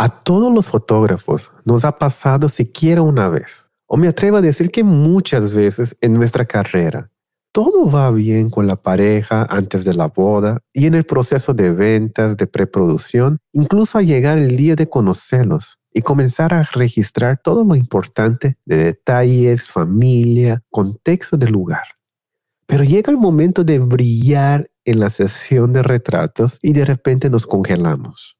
A todos los fotógrafos nos ha pasado siquiera una vez, o me atrevo a decir que muchas veces en nuestra carrera. Todo va bien con la pareja antes de la boda y en el proceso de ventas, de preproducción, incluso a llegar el día de conocerlos y comenzar a registrar todo lo importante de detalles, familia, contexto del lugar. Pero llega el momento de brillar en la sesión de retratos y de repente nos congelamos.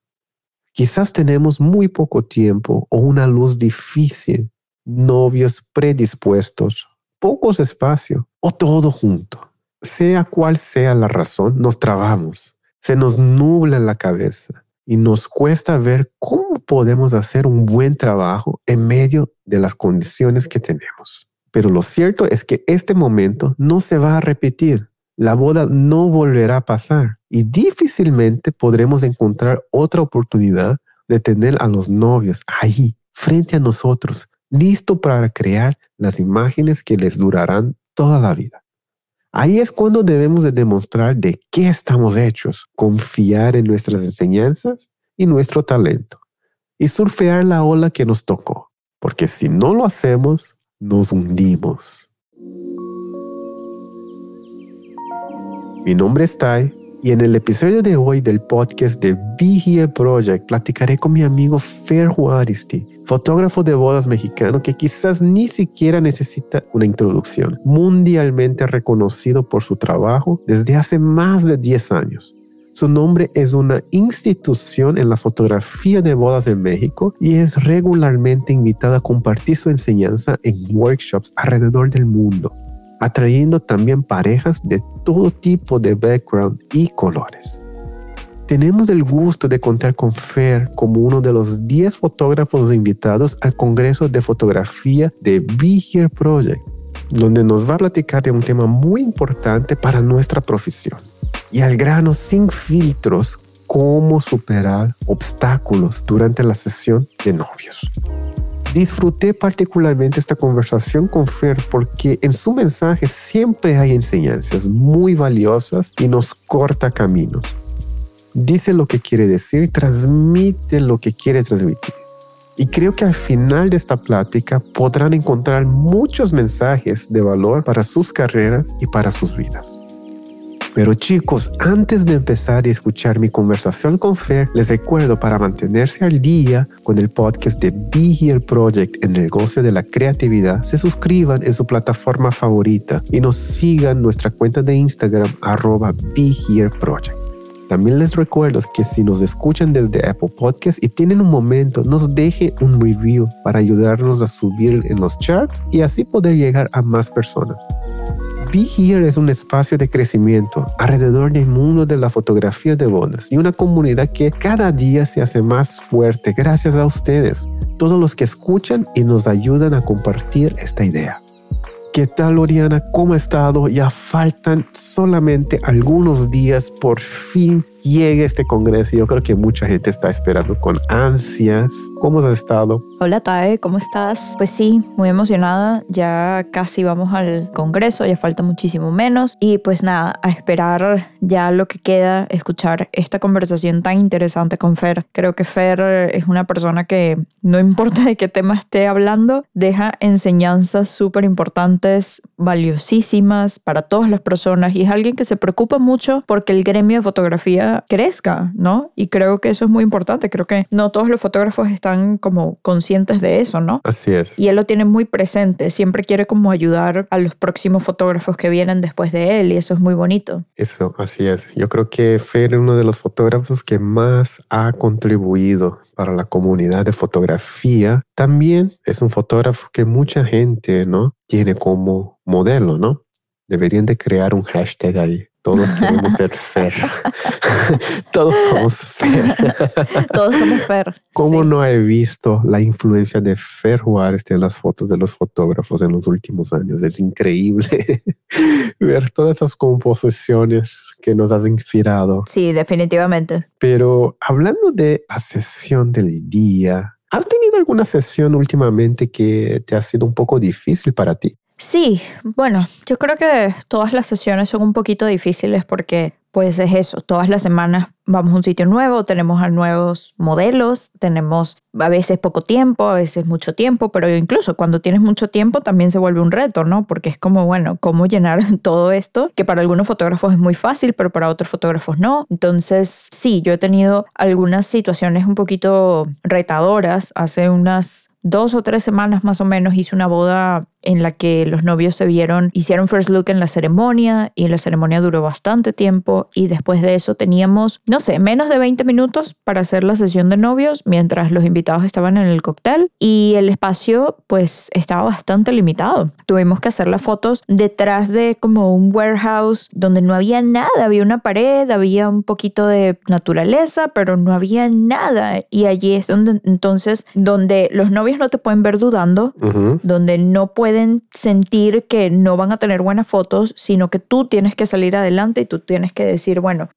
Quizás tenemos muy poco tiempo o una luz difícil, novios predispuestos, pocos espacio o todo junto. Sea cual sea la razón, nos trabamos, se nos nubla la cabeza y nos cuesta ver cómo podemos hacer un buen trabajo en medio de las condiciones que tenemos. Pero lo cierto es que este momento no se va a repetir. La boda no volverá a pasar y difícilmente podremos encontrar otra oportunidad de tener a los novios ahí, frente a nosotros, listo para crear las imágenes que les durarán toda la vida. Ahí es cuando debemos de demostrar de qué estamos hechos, confiar en nuestras enseñanzas y nuestro talento y surfear la ola que nos tocó, porque si no lo hacemos, nos hundimos. Mi nombre es Tai y en el episodio de hoy del podcast de Be Here Project platicaré con mi amigo Fer Juaristi, fotógrafo de bodas mexicano que quizás ni siquiera necesita una introducción, mundialmente reconocido por su trabajo desde hace más de 10 años. Su nombre es una institución en la fotografía de bodas en México y es regularmente invitado a compartir su enseñanza en workshops alrededor del mundo atrayendo también parejas de todo tipo de background y colores. Tenemos el gusto de contar con Fer como uno de los 10 fotógrafos invitados al Congreso de Fotografía de Be Here Project, donde nos va a platicar de un tema muy importante para nuestra profesión. Y al grano sin filtros, cómo superar obstáculos durante la sesión de novios. Disfruté particularmente esta conversación con Fer porque en su mensaje siempre hay enseñanzas muy valiosas y nos corta caminos. Dice lo que quiere decir, transmite lo que quiere transmitir. Y creo que al final de esta plática podrán encontrar muchos mensajes de valor para sus carreras y para sus vidas. Pero chicos, antes de empezar y escuchar mi conversación con Fer, les recuerdo para mantenerse al día con el podcast de Be Here Project en el negocio de la creatividad, se suscriban en su plataforma favorita y nos sigan nuestra cuenta de Instagram arroba Be Here Project. También les recuerdo que si nos escuchan desde Apple Podcast y tienen un momento, nos deje un review para ayudarnos a subir en los charts y así poder llegar a más personas. Be Here es un espacio de crecimiento alrededor del mundo de la fotografía de bodas y una comunidad que cada día se hace más fuerte gracias a ustedes, todos los que escuchan y nos ayudan a compartir esta idea. ¿Qué tal, Oriana? ¿Cómo ha estado? Ya faltan solamente algunos días por fin llegue este congreso. Yo creo que mucha gente está esperando con ansias. ¿Cómo has estado? Hola Tae, ¿cómo estás? Pues sí, muy emocionada. Ya casi vamos al congreso, ya falta muchísimo menos. Y pues nada, a esperar ya lo que queda, escuchar esta conversación tan interesante con Fer. Creo que Fer es una persona que no importa de qué tema esté hablando, deja enseñanzas súper importantes, valiosísimas para todas las personas y es alguien que se preocupa mucho porque el gremio de fotografía crezca, ¿no? Y creo que eso es muy importante. Creo que no todos los fotógrafos están como conscientes de eso, ¿no? Así es. Y él lo tiene muy presente. Siempre quiere como ayudar a los próximos fotógrafos que vienen después de él y eso es muy bonito. Eso, así es. Yo creo que Fer es uno de los fotógrafos que más ha contribuido para la comunidad de fotografía. También es un fotógrafo que mucha gente, ¿no? Tiene como modelo, ¿no? Deberían de crear un hashtag ahí todos queremos ser Fer. Todos somos Fer. Todos somos Fer. ¿Cómo no he visto la influencia de Fer Juárez en las fotos de los fotógrafos en los últimos años? Es increíble ver todas esas composiciones que nos has inspirado. Sí, definitivamente. Pero hablando de la sesión del día, ¿has tenido alguna sesión últimamente que te ha sido un poco difícil para ti? Sí, bueno, yo creo que todas las sesiones son un poquito difíciles porque pues es eso, todas las semanas vamos a un sitio nuevo, tenemos a nuevos modelos, tenemos a veces poco tiempo, a veces mucho tiempo, pero incluso cuando tienes mucho tiempo también se vuelve un reto, ¿no? Porque es como, bueno, ¿cómo llenar todo esto? Que para algunos fotógrafos es muy fácil, pero para otros fotógrafos no. Entonces, sí, yo he tenido algunas situaciones un poquito retadoras hace unas dos o tres semanas más o menos hice una boda en la que los novios se vieron, hicieron first look en la ceremonia y la ceremonia duró bastante tiempo y después de eso teníamos, no sé, menos de 20 minutos para hacer la sesión de novios mientras los invitados estaban en el cóctel y el espacio pues estaba bastante limitado. Tuvimos que hacer las fotos detrás de como un warehouse donde no había nada, había una pared, había un poquito de naturaleza, pero no había nada y allí es donde entonces donde los novios no te pueden ver dudando, donde no pueden sentir que no van a tener buenas fotos, sino que tú tienes que salir adelante y tú tienes que decir, bueno,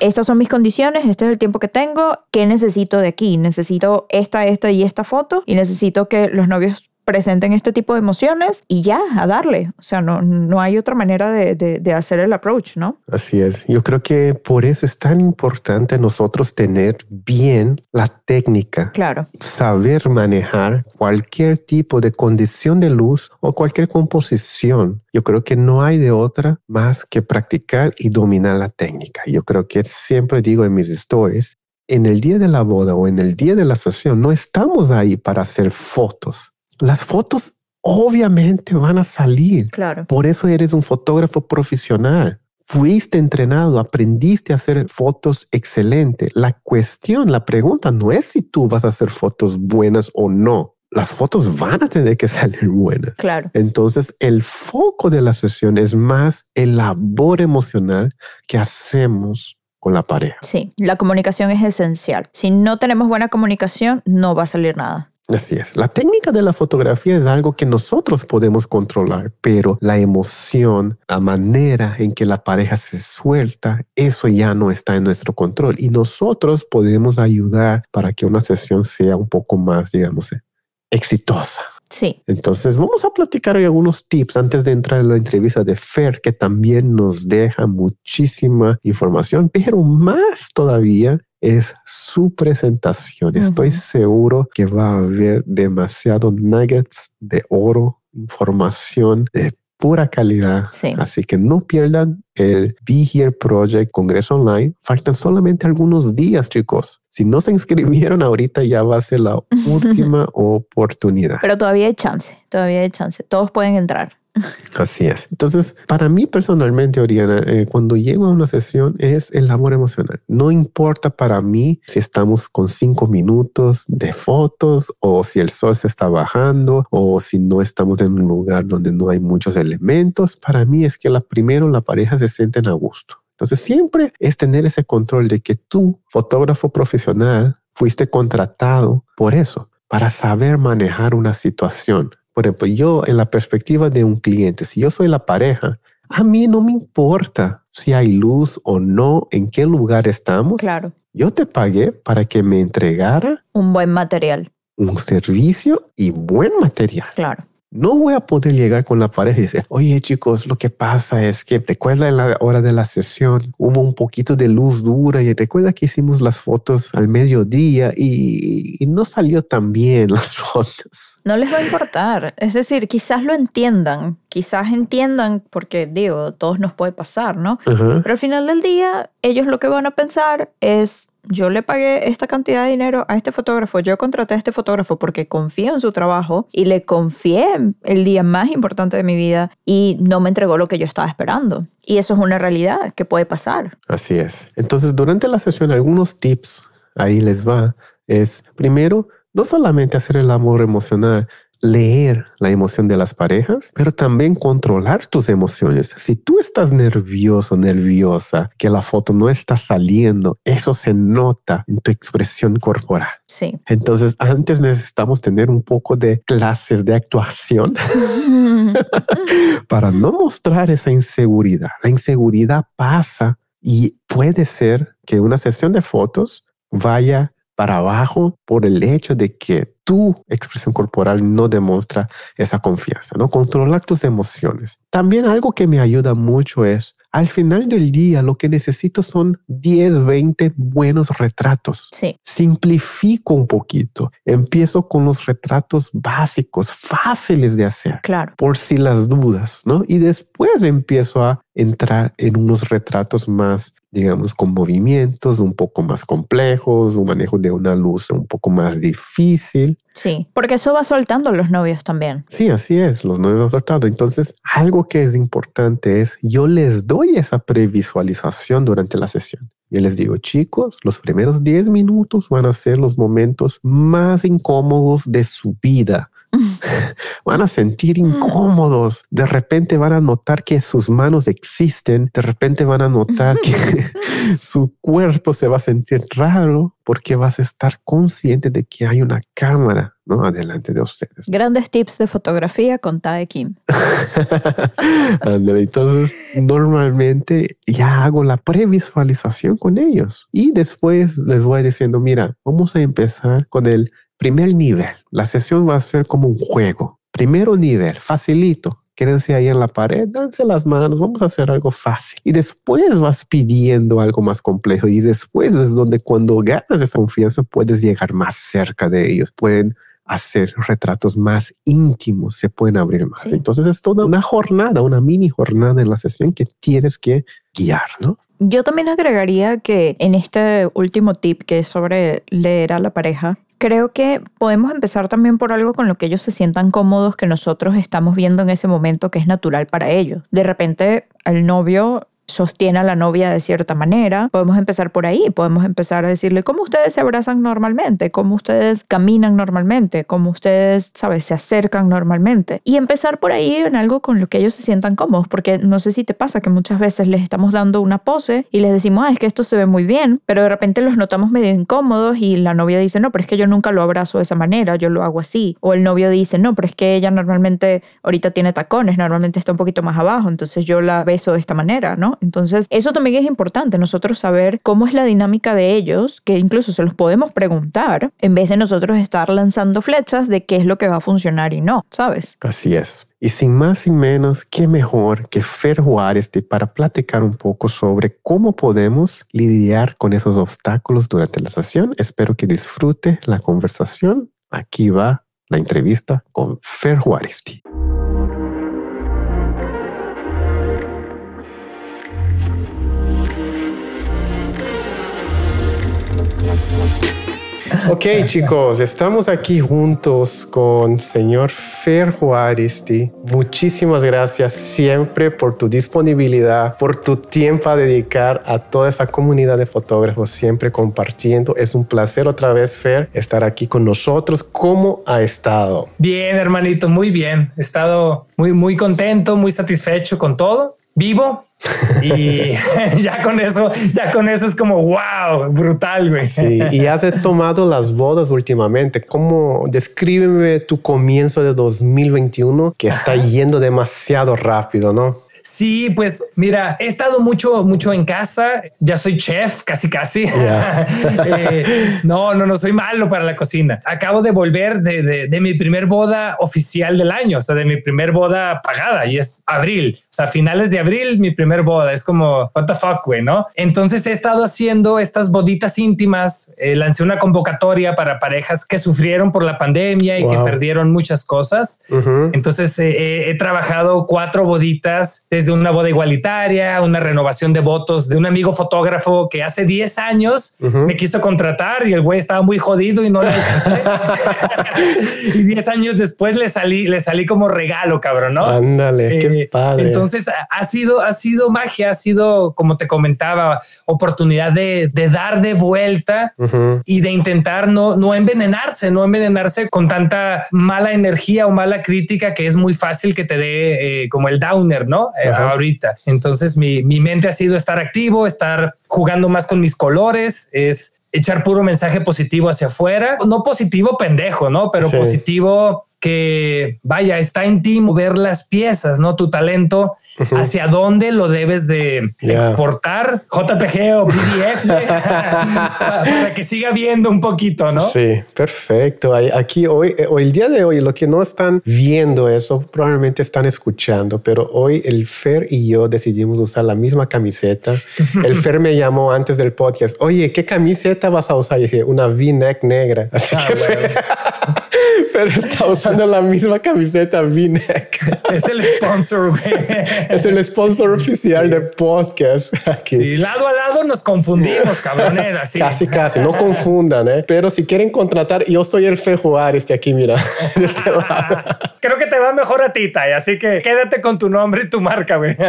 estas son mis condiciones, este es el tiempo que tengo, ¿qué necesito de aquí? Necesito esta, esta y esta foto y necesito que los novios presenten este tipo de emociones y ya, a darle. O sea, no, no hay otra manera de, de, hacer el approach, ¿no? Así es. Yo creo que por eso es tan importante nosotros tener bien la técnica. Claro. Saber manejar cualquier tipo de condición de luz o cualquier composición. Yo creo que no hay de otra más que practicar y dominar la técnica. Yo creo que siempre digo en mis stories, en el día de la boda o en el día de la sesión no estamos ahí para hacer fotos las fotos obviamente van a salir. Claro. Por eso eres un fotógrafo profesional. Fuiste entrenado, aprendiste a hacer fotos excelentes. La cuestión, la pregunta no es si tú vas a hacer fotos buenas o no. Las fotos van a tener que salir buenas. Claro. Entonces, el foco de la sesión es más el labor emocional que hacemos con la pareja. Sí, la comunicación es esencial. Si no tenemos buena comunicación, no va a salir nada. Así es. La técnica de la fotografía es algo que nosotros podemos controlar, pero la emoción, la manera en que la pareja se suelta, eso ya no está en nuestro control y nosotros podemos ayudar para que una sesión sea un poco más, digamos, exitosa. Sí. Entonces vamos a platicar algunos tips antes de entrar en la entrevista de Fer, que también nos deja muchísima información, pero más todavía es su presentación. Estoy seguro que va a haber demasiados nuggets de oro, información de pura calidad. Así que no pierdan el Be Here Project Congreso Online. Faltan solamente algunos días, chicos. Si no se inscribieron ahorita, ya va a ser la última oportunidad. Pero todavía hay chance, todavía hay chance. Todos pueden entrar. Así es. Entonces, para mí personalmente, Oriana, eh, cuando llego a una sesión es el amor emocional. No importa para mí si estamos con cinco minutos de fotos o si el sol se está bajando o si no estamos en un lugar donde no hay muchos elementos. Para mí es que la, primero la pareja se sienten a gusto. Entonces, siempre es tener ese control de que tú, fotógrafo profesional, fuiste contratado por eso, para saber manejar una situación por ejemplo, yo en la perspectiva de un cliente, si yo soy la pareja, a mí no me importa si hay luz o no, en qué lugar estamos. Claro. Yo te pagué para que me entregara un buen material. Un servicio y buen material. Claro. No voy a poder llegar con la pareja y decir, oye chicos, lo que pasa es que recuerda en la hora de la sesión hubo un poquito de luz dura y recuerda que hicimos las fotos al mediodía y, no salió tan bien las fotos. No les va a importar. Es decir, quizás lo entiendan, quizás entiendan porque digo, todos nos puede pasar, ¿no? Pero al final del día, ellos lo que van a pensar es, yo le pagué esta cantidad de dinero a este fotógrafo, yo contraté a este fotógrafo porque confío en su trabajo y le confié el día más importante de mi vida y no me entregó lo que yo estaba esperando. Y eso es una realidad que puede pasar. Así es. Entonces, durante la sesión, algunos tips, ahí les va, es primero, no solamente hacer el amor emocional, leer la emoción de las parejas, pero también controlar tus emociones. Si tú estás nervioso, nerviosa, que la foto no está saliendo, eso se nota en tu expresión corporal. Sí. Entonces, antes necesitamos tener un poco de clases de actuación para no mostrar esa inseguridad. La inseguridad pasa y puede ser que una sesión de fotos vaya para abajo por el hecho de que tu expresión corporal no demuestra esa confianza, ¿no? Controlar tus emociones. También algo que me ayuda mucho es al final del día lo que necesito son 10, 20 buenos retratos. Sí. Simplifico un poquito. Empiezo con los retratos básicos, fáciles de hacer. Claro. Por si las dudas, ¿no? Y después empiezo a entrar en unos retratos más, digamos, con movimientos un poco más complejos, un manejo de una luz un poco más difícil. Sí, porque eso va soltando los novios también. Sí, así es, los novios van soltando. Entonces, algo que es importante es, yo les doy esa previsualización durante la sesión. Yo les digo, chicos, los primeros 10 minutos van a ser los momentos más incómodos de su vida van a sentir incómodos. De repente van a notar que sus manos existen. De repente van a notar que su cuerpo se va a sentir raro porque vas a estar consciente de que hay una cámara ¿no? adelante de ustedes. Grandes tips de fotografía con Tae Kim. Entonces, normalmente ya hago la previsualización con ellos y después les voy diciendo, mira, vamos a empezar con el Primer nivel, la sesión va a ser como un juego. Primero nivel, facilito. Quédense ahí en la pared, danse las manos, vamos a hacer algo fácil. Y después vas pidiendo algo más complejo. Y después es donde cuando ganas esa confianza puedes llegar más cerca de ellos. Pueden hacer retratos más íntimos, se pueden abrir más. Entonces es toda una jornada, una mini jornada en la sesión que tienes que guiar, ¿no? Yo también agregaría que en este último tip que es sobre leer a la pareja, creo que podemos empezar también por algo con lo que ellos se sientan cómodos que nosotros estamos viendo en ese momento que es natural para ellos. De repente el novio sostiene a la novia de cierta manera. Podemos empezar por ahí, podemos empezar a decirle cómo ustedes se abrazan normalmente, cómo ustedes caminan normalmente, cómo ustedes, sabes, se acercan normalmente. Y empezar por ahí en algo con lo que ellos se sientan cómodos, porque no sé si te pasa que muchas veces les estamos dando una pose y les decimos, ah, es que esto se ve muy bien, pero de repente los notamos medio incómodos y la novia dice, no, pero es que yo nunca lo abrazo de esa manera, yo lo hago así. O el novio dice, no, pero es que ella normalmente ahorita tiene tacones, normalmente está un poquito más abajo, entonces yo la beso de esta manera, ¿no? Entonces, eso también es importante, nosotros saber cómo es la dinámica de ellos, que incluso se los podemos preguntar, en vez de nosotros estar lanzando flechas de qué es lo que va a funcionar y no, ¿sabes? Así es. Y sin más y menos, qué mejor que Fer Juárez para platicar un poco sobre cómo podemos lidiar con esos obstáculos durante la sesión. Espero que disfrute la conversación. Aquí va la entrevista con Fer Juárez. Ok, chicos, estamos aquí juntos con señor Fer Juárez. Muchísimas gracias siempre por tu disponibilidad, por tu tiempo a dedicar a toda esa comunidad de fotógrafos, siempre compartiendo. Es un placer otra vez, Fer, estar aquí con nosotros. ¿Cómo ha estado? Bien, hermanito, muy bien. He estado muy, muy contento, muy satisfecho con todo. Vivo, y ya con eso, ya con eso es como wow, brutal, güey. Sí, y has tomado las bodas últimamente. ¿Cómo descríbeme tu comienzo de 2021 que está yendo demasiado rápido, no? Sí, pues mira, he estado mucho, mucho en casa. Ya soy chef, casi, casi. Eh, no, no, no soy malo para la cocina. Acabo de volver de, de, mi primer boda oficial del año, o sea, de mi primer boda pagada y es abril. Sea, finales de abril, mi primer boda. Es como, what the fuck, güey, ¿no? Entonces he estado haciendo estas boditas íntimas. Eh, lancé una convocatoria para parejas que sufrieron por la pandemia y que perdieron muchas cosas. Entonces eh, he trabajado cuatro boditas desde una boda igualitaria, una renovación de votos de un amigo fotógrafo que hace 10 años me quiso contratar y el güey estaba muy jodido y no le alcancé. y 10 años después le salí, le salí como regalo, cabrón, ¿no? Ándale, qué eh, padre. Entonces ha sido, ha sido magia, ha sido, como te comentaba, oportunidad de, de dar de vuelta y de intentar no, no envenenarse, no envenenarse con tanta mala energía o mala crítica que es muy fácil que te dé eh, como el downer, ¿no? Eh, ahorita. Entonces mi, mi mente ha sido estar activo, estar jugando más con mis colores, es echar puro mensaje positivo hacia afuera. No positivo pendejo, ¿no? Pero positivo que, vaya, está en ti mover las piezas, ¿no? Tu talento hacia dónde lo debes de exportar, JPG o PDF, para, que siga viendo un poquito, ¿no? Sí, perfecto. Aquí hoy, eh, hoy, el día de hoy, lo que no están viendo eso, probablemente están escuchando, pero hoy el Fer y yo decidimos usar la misma camiseta. El Fer me llamó antes del podcast, oye, ¿qué camiseta vas a usar? Y dije, una V-neck negra. Así ah, que Fer está usando la misma camiseta V-neck. Es el sponsor, Es el sponsor oficial del podcast. Aquí. Sí, lado a lado nos confundimos, cabronera. Casi, casi. No confundan, ¿eh? Pero si quieren contratar, yo soy el Fe Juárez de aquí, mira. De este lado. Creo que te va mejor a ti, Tai, así que quédate con tu nombre y tu marca, güey.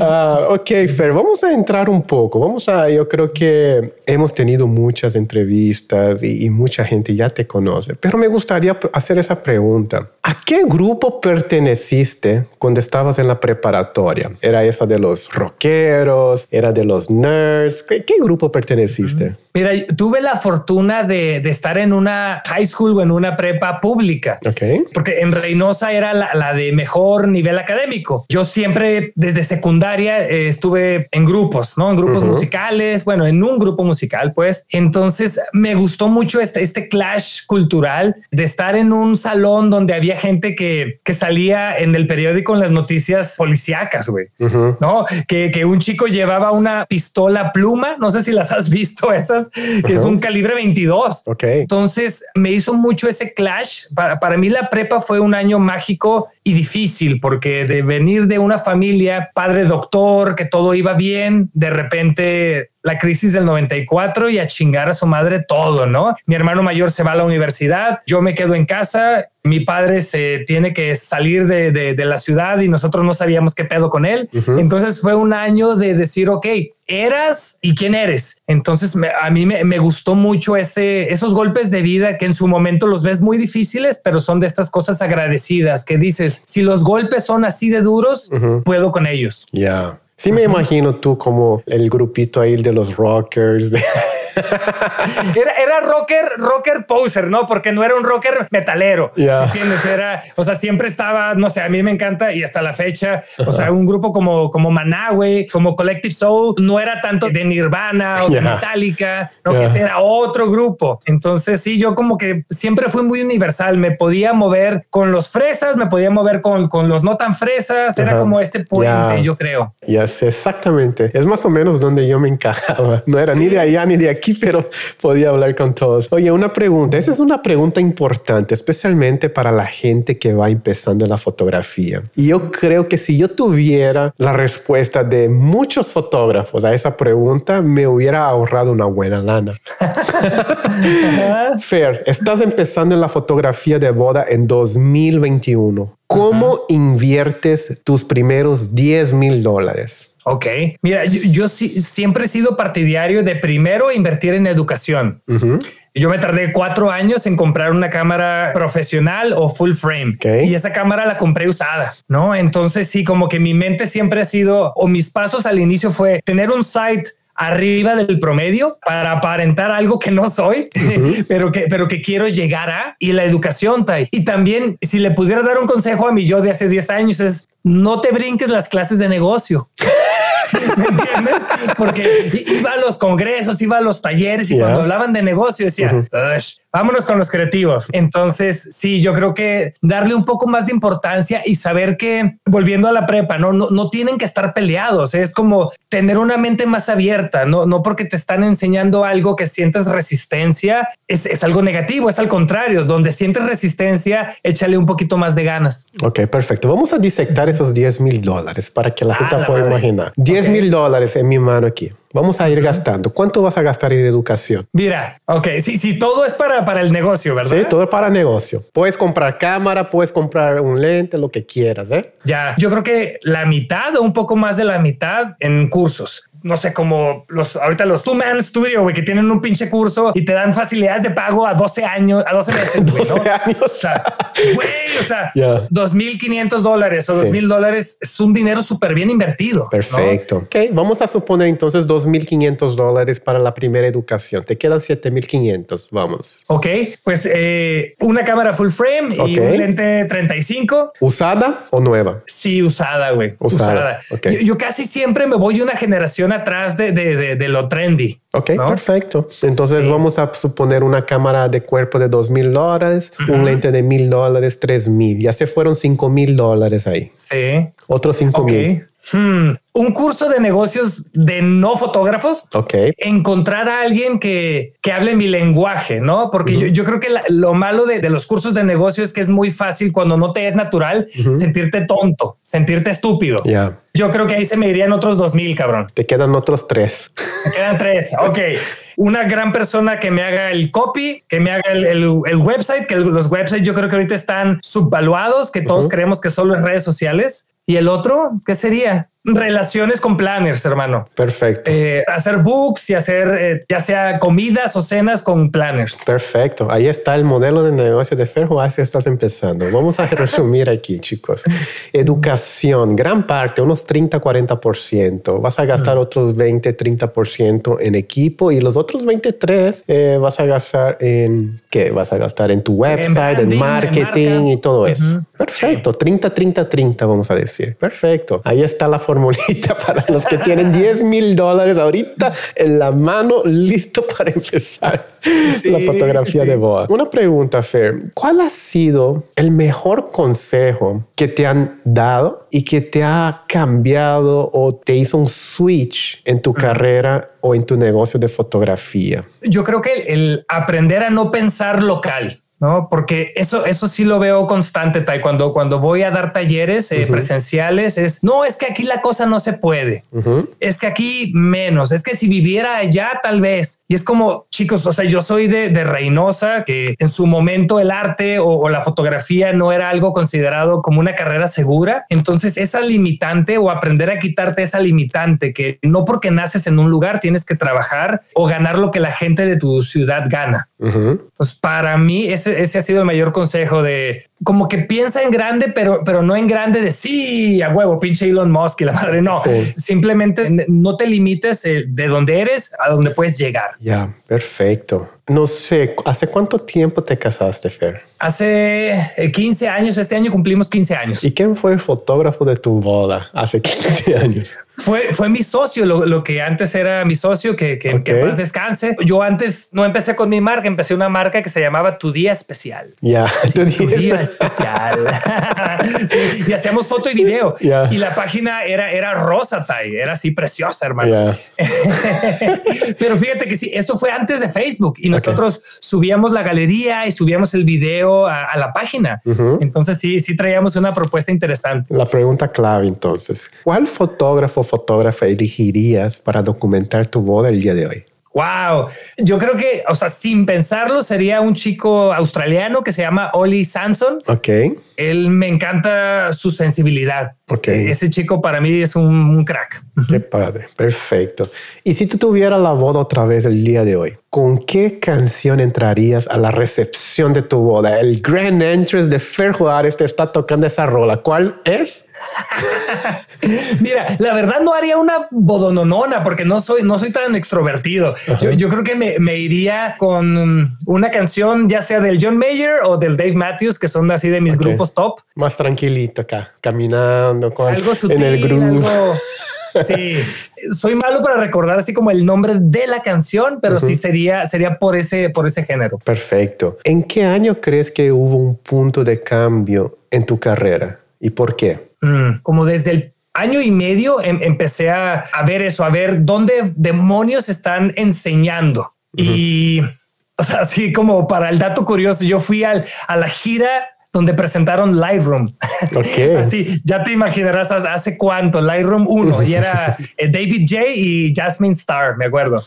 Ah, ok, Fer, vamos a entrar un poco. Vamos a, yo creo que hemos tenido muchas entrevistas y, y mucha gente ya te conoce, pero me gustaría hacer esa pregunta. ¿A qué grupo perteneciste cuando estabas en la preparatoria? ¿Era esa de los rockeros? ¿Era de los nerds? ¿Qué, grupo perteneciste? Mira, tuve la fortuna de, estar en una high school o en una prepa pública. Ok. Porque en Reynosa era la, de mejor nivel académico. Yo siempre desde secundaria eh, estuve en grupos, ¿no? En grupos musicales, bueno, en un grupo musical, pues. Entonces me gustó mucho este, este clash cultural de estar en un salón donde había gente que, que salía en el periódico en las noticias policíacas, güey, ¿no? Que, que, un chico llevaba una pistola pluma, no sé si las has visto esas, que es un calibre 22. Ok. Entonces me hizo mucho ese clash. Para, para mí la prepa fue un año mágico y difícil porque de venir de una familia, padre doctor, que todo iba bien, de repente la crisis del 94 y a chingar a su madre todo, ¿no? Mi hermano mayor se va a la universidad, yo me quedo en casa, mi padre se tiene que salir de, de, la ciudad y nosotros no sabíamos qué pedo con él. Entonces fue un año de decir, ok, eras y quién eres. Entonces a mí me, me, gustó mucho ese, esos golpes de vida que en su momento los ves muy difíciles, pero son de estas cosas agradecidas que dices, si los golpes son así de duros, puedo con ellos. Ya. Sí me imagino tú como el grupito ahí de los rockers. De... era, era rocker, rocker poser, ¿no? Porque no era un rocker metalero. ¿Entiendes? Era, o sea, siempre estaba, no sé, a mí me encanta y hasta la fecha, o sea, un grupo como, como Managüe, como Collective Soul, no era tanto de Nirvana o de Metallica, no, que era otro grupo. Entonces, sí, yo como que siempre fui muy universal. Me podía mover con los fresas, me podía mover con, con los no tan fresas. Era como este puente, yo creo. Ya sé, exactamente. Es más o menos donde yo me encajaba. No era ni de allá ni de aquí aquí, pero podía hablar con todos. Oye, una pregunta. Esa es una pregunta importante, especialmente para la gente que va empezando en la fotografía. Y yo creo que si yo tuviera la respuesta de muchos fotógrafos a esa pregunta, me hubiera ahorrado una buena lana. Fer, estás empezando en la fotografía de boda en 2021. ¿Cómo inviertes tus primeros 10 mil dólares? Ok, mira, yo, siempre he sido partidario de primero invertir en educación. Yo me tardé cuatro años en comprar una cámara profesional o full frame y esa cámara la compré usada, ¿no? Entonces sí, como que mi mente siempre ha sido, o mis pasos al inicio fue tener un site arriba del promedio para aparentar algo que no soy, pero, que, pero que quiero llegar a y la educación, Tai. Y también si le pudiera dar un consejo a mi yo de hace 10 años es no te brinques las clases de negocio. ¿Me entiendes? Porque iba a los congresos, iba a los talleres y cuando hablaban de negocio decía, vámonos con los creativos. Entonces, sí, yo creo que darle un poco más de importancia y saber que volviendo a la prepa, no, no, no tienen que estar peleados. Es como tener una mente más abierta, no, no porque te están enseñando algo que sientes resistencia, es, es algo negativo, es al contrario. Donde sientes resistencia, échale un poquito más de ganas. Ok, perfecto. Vamos a disectar esos 10 mil dólares para que la gente pueda imaginar. 10 mil dólares en mi mano aquí. Vamos a ir gastando. ¿Cuánto vas a gastar en educación? Mira, ok, si, si todo es para, para el negocio, ¿verdad? Sí, todo es para negocio. Puedes comprar cámara, puedes comprar un lente, lo que quieras, ¿eh? Ya, yo creo que la mitad o un poco más de la mitad en cursos no sé, como los ahorita los Two Man Studio, güey, que tienen un pinche curso y te dan facilidades de pago a 12 años, a 12 meses, güey, ¿no? 12 años. O sea, güey, o sea, Ya. 2.500 dólares o Sí. 2.000 dólares es un dinero súper bien invertido. ¿no? Perfecto. Ok, vamos a suponer entonces 2.500 dólares para la primera educación. Te quedan 7.500. Vamos. Ok, pues eh, una cámara full frame y Ok. un lente 35. ¿Usada o nueva? Sí, usada, güey. Usada, Usada. ok. Yo, yo casi siempre me voy una generación atrás de, de, de- de lo trendy. Ok, ¿No? perfecto. Entonces Sí. vamos a suponer una cámara de cuerpo de 2.000 dólares, un lente de 1.000 dólares, 3.000. Ya se fueron 5.000 dólares ahí. Sí. Otros 5.000. Ok. Hmm. Un curso de negocios de no fotógrafos. Ok. Encontrar a alguien que, que hable mi lenguaje, ¿no? Porque yo, yo creo que la- lo malo de, de los cursos de negocios es que es muy fácil cuando no te es natural sentirte tonto, sentirte estúpido. Ya. Yo creo que ahí se me irían otros dos mil, cabrón. Te quedan otros tres. Me quedan tres. Ok. Una gran persona que me haga el copy, que me haga el, el- el website, que los websites yo creo que ahorita están subvaluados, que todos creemos que solo es redes sociales. Y el otro, ¿qué sería? Relaciones con planners, hermano. Perfecto. Eh, hacer books y hacer eh, ya sea comidas o cenas con planners. Perfecto. Ahí está el modelo de negocio de Fairwise que estás empezando. Vamos a resumir aquí, chicos. Educación, gran parte, unos 30-40%. Vas a gastar otros 20-30% en equipo y los otros 23 eh, vas a gastar en qué? Vas a gastar en tu website, en, branding, en marketing marca. y todo eso. Perfecto. 30-30-30, vamos a decir. Perfecto. Ahí está la formulita para los que tienen 10 mil dólares ahorita en la mano, listo para empezar Sí, la fotografía sí, sí. de boda. Una pregunta, Fer. ¿Cuál ha sido el mejor consejo que te han dado y que te ha cambiado o te hizo un switch en tu carrera o en tu negocio de fotografía? Yo creo que el, el aprender a no pensar local. No, porque eso, eso sí lo veo constante, Tai. Cuando, cuando voy a dar talleres eh, presenciales, es no, es que aquí la cosa no se puede. Es que aquí menos, es que si viviera allá tal vez. Y es como, chicos, o sea, yo soy de, de Reynosa, que en su momento el arte o, o la fotografía no era algo considerado como una carrera segura. Entonces esa limitante o aprender a quitarte esa limitante, que no porque naces en un lugar tienes que trabajar o ganar lo que la gente de tu ciudad gana. Entonces, para mí, ese, ese ha sido el mayor consejo de como que piensa en grande, pero, pero no en grande de sí, a huevo, pinche Elon Musk y la madre. No, Sí. simplemente no te limites eh, de donde eres a donde puedes llegar. Ya, perfecto. No sé, ¿hace cuánto tiempo te casaste, Fer? Hace eh, 15 años, este año cumplimos 15 años. ¿Y quién fue el fotógrafo de tu boda hace 15 años? Fue, fue mi socio, lo, lo que antes era mi socio, que, que, paz descanse. Yo antes no empecé con mi marca, empecé una marca que se llamaba Tu Día Especial. Ya, Tu día especial. Sí, y hacíamos foto y video. Y la página era, era rosa, Tai. Era así preciosa, hermano. Pero fíjate que sí, esto fue antes de Facebook y nosotros subíamos la galería y subíamos el video a, a la página. Entonces sí, sí traíamos una propuesta interesante. La pregunta clave entonces, ¿cuál fotógrafo o fotógrafa elegirías para documentar tu boda el día de hoy? Wow. Yo creo que, o sea, sin pensarlo, sería un chico australiano que se llama Oli Sanson. Ok, Él me encanta su sensibilidad. Ok. Ese chico para mí es un, un crack. qué padre, perfecto. Y si tú tuvieras la boda otra vez el día de hoy, ¿con qué canción entrarías a la recepción de tu boda? El Grand Entrance de Fer Juárez te está tocando esa rola. ¿Cuál es? Mira, la verdad no haría una bodononona porque no soy, no soy tan extrovertido. Yo, yo creo que me, me iría con una canción ya sea del John Mayer o del Dave Matthews, que son así de mis grupos top. Más tranquilito acá, caminando con, Algo sutil, en el algo... Sí, soy malo para recordar así como el nombre de la canción, pero sí sería, sería por ese, por ese género. Perfecto. ¿En qué año crees que hubo un punto de cambio en tu carrera y por qué? Mm, como desde el año y medio em- empecé a, a ver eso, a ver dónde demonios están enseñando. Y, o sea, así como para el dato curioso, yo fui al, a la gira donde presentaron Lightroom. Ok. Así, ya te imaginarás hace, cuánto, Lightroom 1, y era eh, David J. y Jasmine Star, me acuerdo.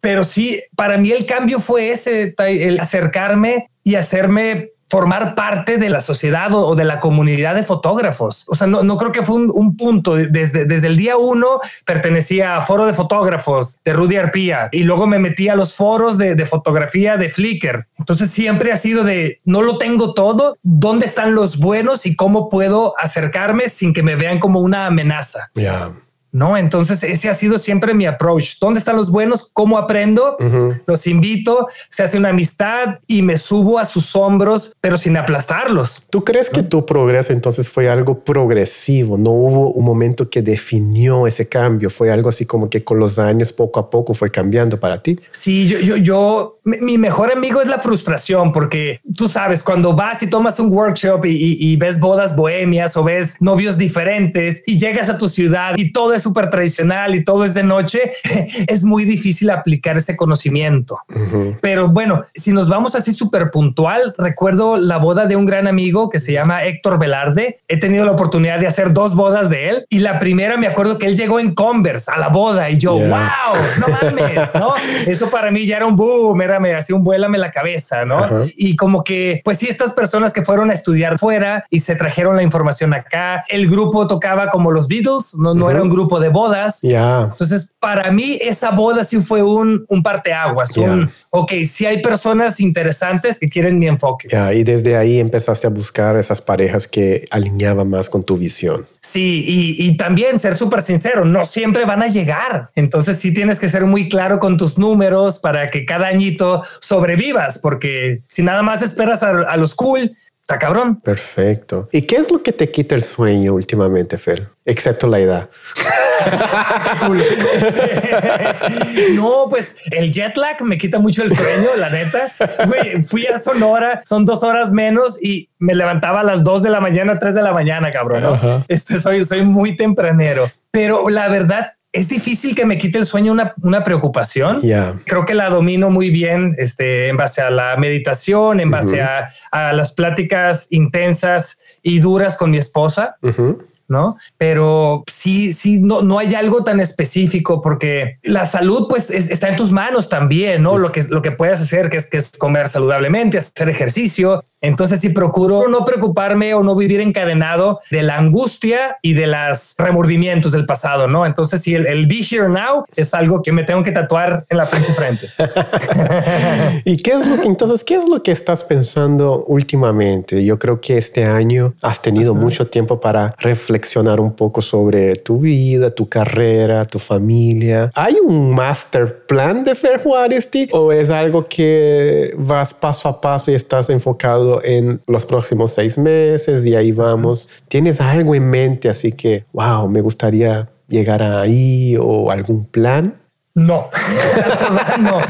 Pero sí, para mí el cambio fue ese, el acercarme y hacerme formar parte de la sociedad o, de la comunidad de fotógrafos. O sea, no, no creo que fue un, punto. Desde, desde el día uno pertenecía a foro de fotógrafos de Rudy Arpía y luego me metí a los foros de, de fotografía de Flickr. Entonces siempre ha sido de no lo tengo todo. ¿Dónde están los buenos y cómo puedo acercarme sin que me vean como una amenaza? ¿No? Entonces ese ha sido siempre mi approach. ¿Dónde están los buenos? ¿Cómo aprendo? Los invito, se hace una amistad y me subo a sus hombros, pero sin aplastarlos. ¿Tú crees que tu progreso entonces fue algo progresivo? ¿No hubo un momento que definió ese cambio? ¿Fue algo así como que con los años poco a poco fue cambiando para ti? Sí, yo, yo, yo mi mejor amigo es la frustración porque tú sabes, cuando vas y tomas un workshop y, y ves bodas bohemias o ves novios diferentes y llegas a tu ciudad y todo es súper tradicional y todo es de noche, es muy difícil aplicar ese conocimiento. Pero bueno, si nos vamos así súper puntual, recuerdo la boda de un gran amigo que se llama Héctor Velarde. He tenido la oportunidad de hacer dos bodas de él y la primera me acuerdo que él llegó en Converse a la boda y yo, wow, no mames, ¿no? Eso para mí ya era un boom, era me hacía un vuélame la cabeza, ¿no? Y como que, pues sí, estas personas que fueron a estudiar fuera y se trajeron la información acá, el grupo tocaba como los Beatles, no, no era un grupo de bodas. Ya. Entonces, para mí, esa boda sí fue un, un parteaguas. Un, ok, sí hay personas interesantes que quieren mi enfoque. Ya, y desde ahí empezaste a buscar esas parejas que alineaban más con tu visión. Sí, y, también ser súper sincero, no siempre van a llegar. Entonces, sí tienes que ser muy claro con tus números para que cada añito sobrevivas, porque si nada más esperas a los cool, Está cabrón. Perfecto. ¿Y qué es lo que te quita el sueño últimamente, Fer? Excepto la edad. no, pues el jet lag me quita mucho el sueño, la neta. Güey, fui a Sonora, son dos horas menos y me levantaba a las dos de la mañana, tres de la mañana, cabrón. Este soy, soy muy tempranero, pero la verdad es difícil que me quite el sueño una, una preocupación. Creo que la domino muy bien este, en base a la meditación, en base a, a, las pláticas intensas y duras con mi esposa. ¿no? Pero sí, sí, no, no hay algo tan específico porque la salud pues está en tus manos también, ¿no? Lo que, lo que puedes hacer, que es, que es comer saludablemente, hacer ejercicio, entonces, si procuro no preocuparme o no vivir encadenado de la angustia y de los remordimientos del pasado, ¿no? Entonces, si el, el, be here now es algo que me tengo que tatuar en la pinche frente. ¿Y qué es lo que, entonces, qué es lo que estás pensando últimamente? Yo creo que este año has tenido mucho tiempo para reflexionar un poco sobre tu vida, tu carrera, tu familia. ¿Hay un master plan de Fair Juárez o es algo que vas paso a paso y estás enfocado en los próximos seis meses y ahí vamos. ¿Tienes algo en mente así que, wow, me gustaría llegar ahí o algún plan? No, no,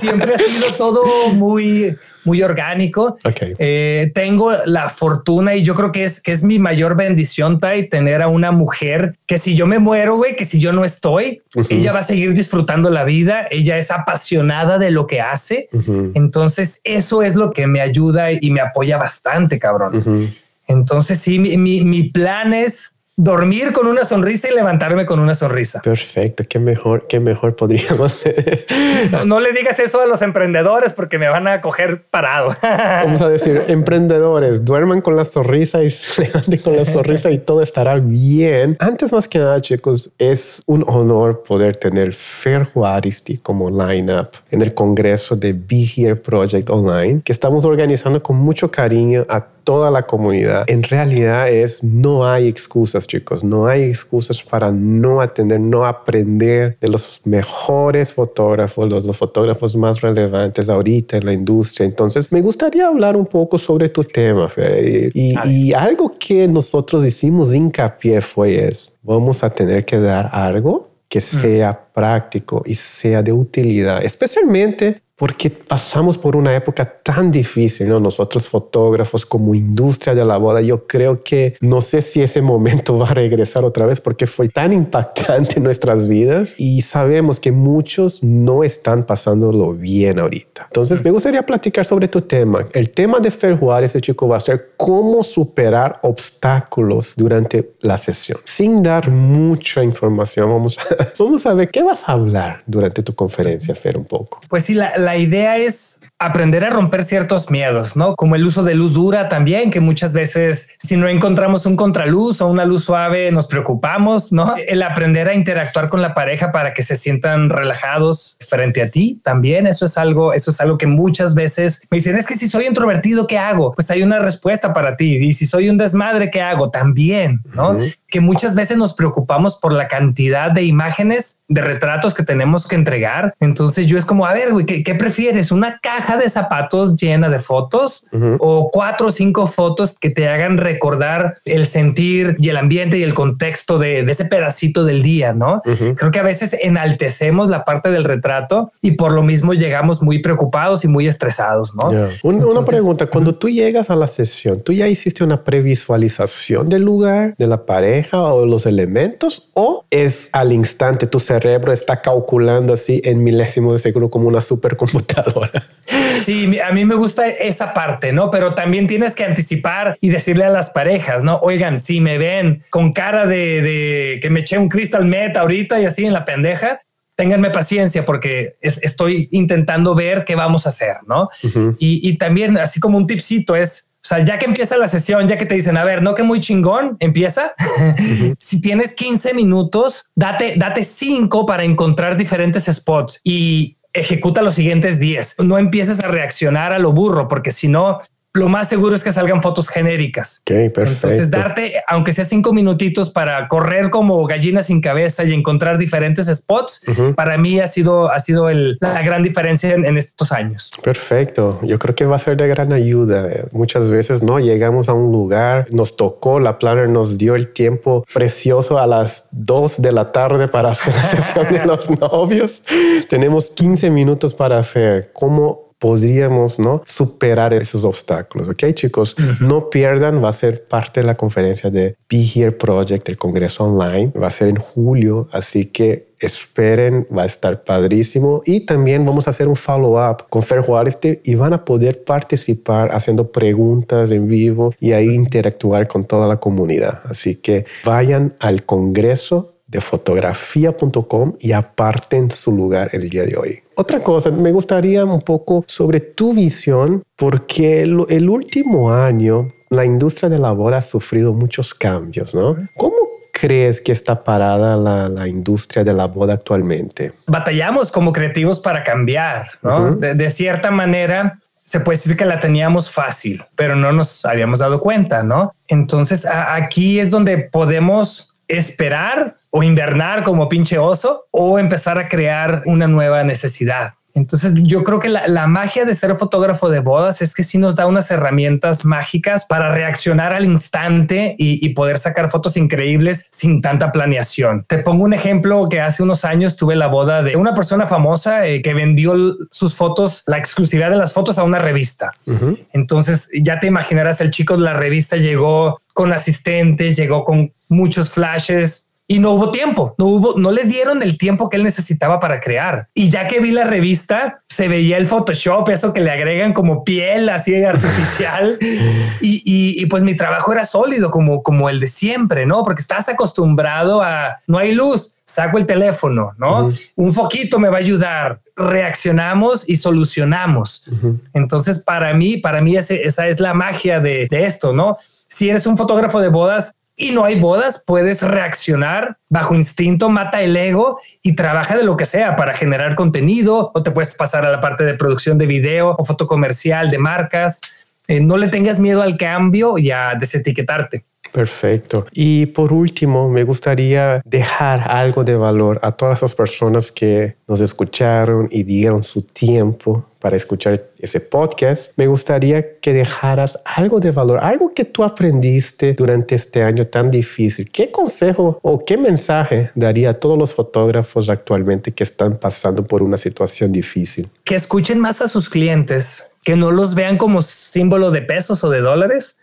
siempre ha sido todo muy, muy orgánico. Eh, tengo la fortuna y yo creo que es, que es mi mayor bendición, Tai, tener a una mujer que si yo me muero, güey, que si yo no estoy, ella va a seguir disfrutando la vida. Ella es apasionada de lo que hace. Entonces, eso es lo que me ayuda y me apoya bastante, cabrón. Entonces, sí, mi, mi, mi plan es dormir con una sonrisa y levantarme con una sonrisa. Perfecto, qué mejor, qué mejor podríamos. no, no, le digas eso a los emprendedores porque me van a coger parado. Vamos a decir, emprendedores, duerman con la sonrisa y se levanten con la sonrisa y todo estará bien. Antes más que nada, chicos, es un honor poder tener Fer Juaristi como lineup en el congreso de Be Here Project Online que estamos organizando con mucho cariño a toda la comunidad. En realidad es, no hay excusas, chicos, no hay excusas para no atender, no aprender de los mejores fotógrafos, los, los fotógrafos más relevantes ahorita en la industria. Entonces, me gustaría hablar un poco sobre tu tema, Fer. Y, y algo que nosotros hicimos hincapié fue es, vamos a tener que dar algo que mm. sea práctico y sea de utilidad, especialmente porque pasamos por una época tan difícil, ¿no? Nosotros fotógrafos como industria de la boda, yo creo que no sé si ese momento va a regresar otra vez porque fue tan impactante en nuestras vidas y sabemos que muchos no están pasándolo bien ahorita. Entonces, me gustaría platicar sobre tu tema. El tema de Fer Juárez, el chico, va a ser cómo superar obstáculos durante la sesión. Sin dar mucha información, vamos a, vamos a ver qué vas a hablar durante tu conferencia, Fer, un poco. Pues sí, la la idea es aprender a romper ciertos miedos, ¿no? Como el uso de luz dura también, que muchas veces si no encontramos un contraluz o una luz suave nos preocupamos, ¿no? El aprender a interactuar con la pareja para que se sientan relajados frente a ti también, eso es algo, eso es algo que muchas veces me dicen, es que si soy introvertido, ¿qué hago? Pues hay una respuesta para ti. Y si soy un desmadre, ¿qué hago? También, ¿no? Que muchas veces nos preocupamos por la cantidad de imágenes, de retratos que tenemos que entregar. Entonces yo es como, a ver, güey, ¿qué, ¿qué prefieres? ¿Una caja de zapatos llena de fotos o cuatro o cinco fotos que te hagan recordar el sentir y el ambiente y el contexto de, ese pedacito del día, ¿no? Creo que a veces enaltecemos la parte del retrato y por lo mismo llegamos muy preocupados y muy estresados, ¿no? una pregunta, cuando tú llegas a la sesión, ¿tú ya hiciste una previsualización del lugar, de la pareja o los elementos o es al instante tu cerebro está calculando así en milésimos de segundo como una supercomputadora? Sí, a mí me gusta esa parte, ¿no? Pero también tienes que anticipar y decirle a las parejas, ¿no? Oigan, si me ven con cara de, que me eché un crystal met ahorita y así en la pendeja, ténganme paciencia porque estoy intentando ver qué vamos a hacer, ¿no? y, también, así como un tipcito es, o sea, ya que empieza la sesión, ya que te dicen, a ver, no que muy chingón, empieza. si tienes 15 minutos, date, date 5 para encontrar diferentes spots y ejecuta los siguientes 10. No empieces a reaccionar a lo burro, porque si no, lo más seguro es que salgan fotos genéricas. Ok, perfecto. Entonces, darte, aunque sea cinco minutitos para correr como gallina sin cabeza y encontrar diferentes spots, para mí ha sido, ha sido la gran diferencia en, estos años. Perfecto. Yo creo que va a ser de gran ayuda. Muchas veces no llegamos a un lugar, nos tocó, la planner nos dio el tiempo precioso a las dos de la tarde para hacer la sesión de los novios. Tenemos 15 minutos para hacer. ¿Cómo podríamos ¿no? superar esos obstáculos. ¿Ok, chicos? No pierdan, va a ser parte de la conferencia de Be Here Project, el Congreso Online. Va a ser en julio, así que esperen, va a estar padrísimo. Y también vamos a hacer un follow-up con Fer Juárez y van a poder participar haciendo preguntas en vivo y ahí interactuar con toda la comunidad. Así que vayan al Congreso de fotografía.com y aparten su lugar el día de hoy. Otra cosa, me gustaría un poco sobre tu visión, porque el, último año la industria de la boda ha sufrido muchos cambios, ¿no? ¿Cómo crees que está parada la, industria de la boda actualmente? Batallamos como creativos para cambiar, ¿no? de, cierta manera, se puede decir que la teníamos fácil, pero no nos habíamos dado cuenta, ¿no? Entonces aquí es donde podemos esperar o invernar como pinche oso o empezar a crear una nueva necesidad. Entonces yo creo que la, magia de ser fotógrafo de bodas es que sí nos da unas herramientas mágicas para reaccionar al instante y, poder sacar fotos increíbles sin tanta planeación. Te pongo un ejemplo que hace unos años tuve la boda de una persona famosa eh, que vendió sus fotos, la exclusividad de las fotos a una revista. Entonces ya te imaginarás, el chico de la revista llegó con asistentes, llegó con muchos flashes, y no hubo tiempo, no hubo, no le dieron el tiempo que él necesitaba para crear. Y ya que vi la revista, se veía el Photoshop, eso que le agregan como piel así artificial. y, y, pues mi trabajo era sólido como, como el de siempre, ¿no? Porque estás acostumbrado a no hay luz, saco el teléfono, ¿no? Un foquito me va a ayudar. Reaccionamos y solucionamos. Entonces, para mí, para mí esa es la magia de, de esto, ¿no? Si eres un fotógrafo de bodas, y no hay bodas, puedes reaccionar bajo instinto, mata el ego y trabaja de lo que sea para generar contenido o te puedes pasar a la parte de producción de video o foto comercial de marcas. Eh, no le tengas miedo al cambio y a desetiquetarte. Perfecto. Y por último, me gustaría dejar algo de valor a todas esas personas que nos escucharon y dieron su tiempo para escuchar ese podcast. Me gustaría que dejaras algo de valor, algo que tú aprendiste durante este año tan difícil. ¿Qué consejo o qué mensaje daría a todos los fotógrafos actualmente que están pasando por una situación difícil? Que escuchen más a sus clientes que no los vean como símbolo de pesos o de dólares,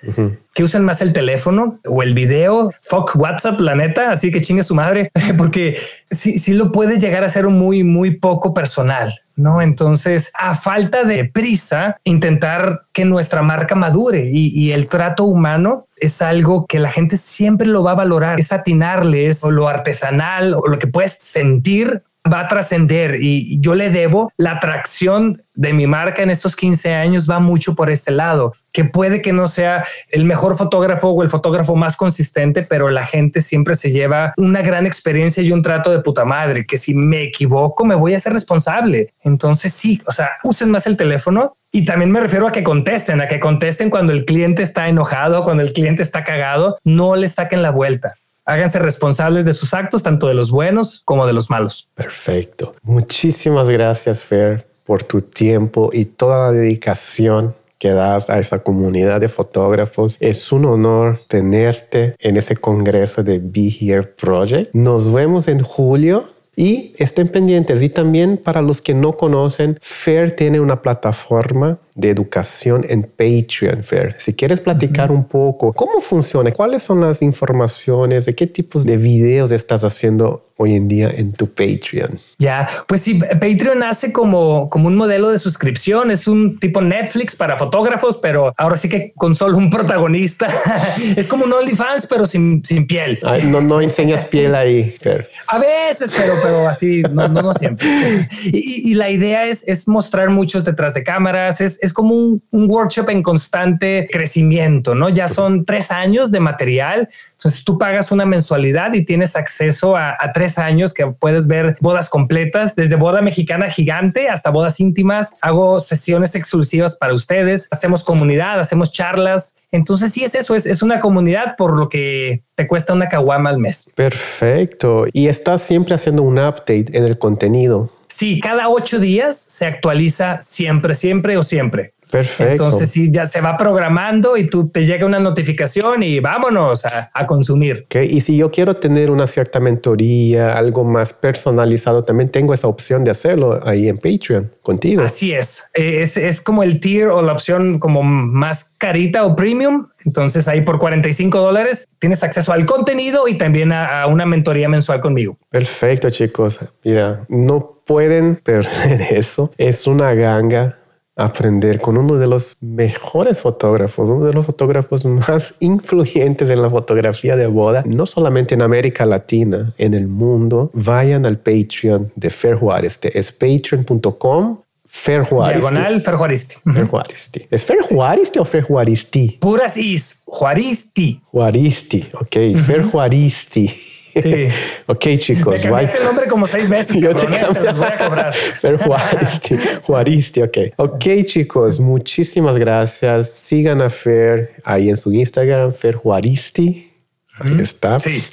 que usen más el teléfono o el video, fuck WhatsApp, la neta, así que chingue su madre, porque sí, sí lo puede llegar a ser muy, muy poco personal. ¿no? Entonces, a falta de prisa, intentar que nuestra marca madure y, el trato humano es algo que la gente siempre lo va a valorar, es atinarles o lo artesanal o lo que puedes sentir va a trascender y yo le debo la atracción de mi marca en estos 15 años va mucho por este lado, que puede que no sea el mejor fotógrafo o el fotógrafo más consistente, pero la gente siempre se lleva una gran experiencia y un trato de puta madre, que si me equivoco me voy a ser responsable. Entonces sí, o sea, usen más el teléfono y también me refiero a que contesten, a que contesten cuando el cliente está enojado, cuando el cliente está cagado, no le saquen la vuelta háganse responsables de sus actos, tanto de los buenos como de los malos. Perfecto. Muchísimas gracias, Fer, por tu tiempo y toda la dedicación que das a esa comunidad de fotógrafos. Es un honor tenerte en ese congreso de Be Here Project. Nos vemos en julio y estén pendientes. Y también para los que no conocen, Fer tiene una plataforma de educación en Patreon, Fer. Si quieres platicar un poco, ¿cómo funciona? ¿Cuáles son las informaciones? ¿De qué tipos de videos estás haciendo hoy en día en tu Patreon? Ya, pues sí, Patreon nace como, como un modelo de suscripción, es un tipo Netflix para fotógrafos, pero ahora sí que con solo un protagonista. es como un OnlyFans, pero sin, sin piel. no, no enseñas piel ahí, Fer. A veces, pero, pero así, no, no, siempre. Y, y, la idea es, es mostrar muchos detrás de cámaras, es, es como un, workshop en constante crecimiento, ¿no? Ya son tres años de material. Entonces tú pagas una mensualidad y tienes acceso a, a, tres años que puedes ver bodas completas, desde boda mexicana gigante hasta bodas íntimas. Hago sesiones exclusivas para ustedes, hacemos comunidad, hacemos charlas. Entonces sí es eso, es, es una comunidad por lo que te cuesta una caguama al mes. Perfecto. Y estás siempre haciendo un update en el contenido. Sí, cada ocho días se actualiza siempre, siempre o siempre. Perfecto. Entonces sí, ya se va programando y tú te llega una notificación y vámonos a, consumir. Okay. Y si yo quiero tener una cierta mentoría, algo más personalizado, también tengo esa opción de hacerlo ahí en Patreon contigo. Así es. Es, es como el tier o la opción como más carita o premium. Entonces ahí por 45 dólares tienes acceso al contenido y también a, a una mentoría mensual conmigo. Perfecto, chicos. Mira, no pueden perder eso. Es una ganga aprender con uno de los mejores fotógrafos, uno de los fotógrafos más influyentes en la fotografía de boda, no solamente en América Latina, en el mundo. Vayan al Patreon de Fer Juárez, es patreon.com Fer Juárez. Diagonal Fer Juaristi. Fer Juaristi. ¿Es Fer Juaristi o Fer Juaristi? Puras is. Juaristi. Juaristi. Ok. Fer Juaristi. Sí. ok, chicos. Me el nombre como seis veces. Yo te, ¿eh? los voy a cobrar. Fer Juaristi. Juaristi, ok. Ok, chicos. Muchísimas gracias. Sigan a Fer ahí en su Instagram, Fer Juaristi. Ahí está. Sí.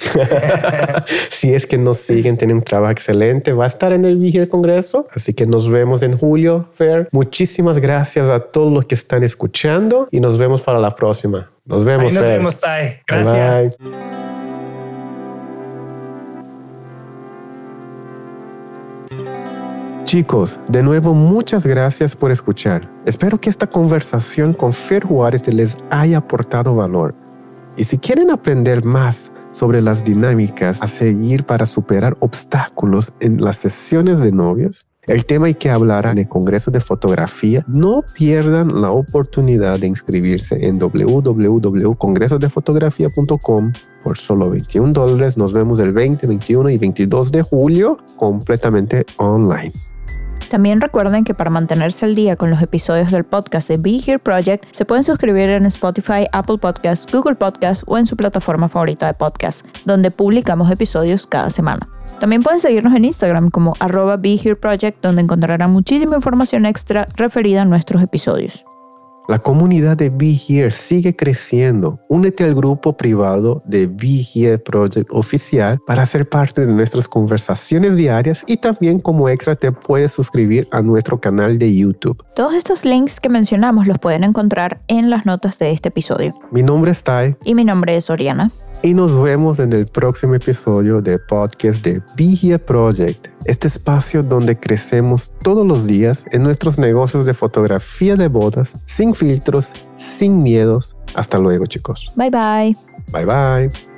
si es que nos siguen, tienen un trabajo excelente. Va a estar en el Vigil Congreso, así que nos vemos en julio, Fer. Muchísimas gracias a todos los que están escuchando y nos vemos para la próxima. Nos vemos, Ahí nos vemos, Tai. Gracias. Chicos, de nuevo muchas gracias por escuchar. Espero que esta conversación con Fer Juárez les haya aportado valor. Y si quieren aprender más sobre las dinámicas a seguir para superar obstáculos en las sesiones de novios, el tema hay que hablar en el Congreso de Fotografía, no pierdan la oportunidad de inscribirse en www.congresosdefotografía.com por solo 21 dólares. Nos vemos el 20, 21 y 22 de julio completamente online. También recuerden que para mantenerse al día con los episodios del podcast de Be Here Project, se pueden suscribir en Spotify, Apple Podcasts, Google Podcasts o en su plataforma favorita de podcast, donde publicamos episodios cada semana. También pueden seguirnos en Instagram como arroba Be Here Project, donde encontrarán muchísima información extra referida a nuestros episodios. La comunidad de Be Here sigue creciendo. Únete al grupo privado de Be Here Project oficial para ser parte de nuestras conversaciones diarias y también como extra te puedes suscribir a nuestro canal de YouTube. Todos estos links que mencionamos los pueden encontrar en las notas de este episodio. Mi nombre es Tai. Y mi nombre es Oriana y nos vemos en el próximo episodio de podcast de Be Project, este espacio donde crecemos todos los días en nuestros negocios de fotografía de bodas, sin filtros, sin miedos. Hasta luego, chicos. Bye bye. Bye bye.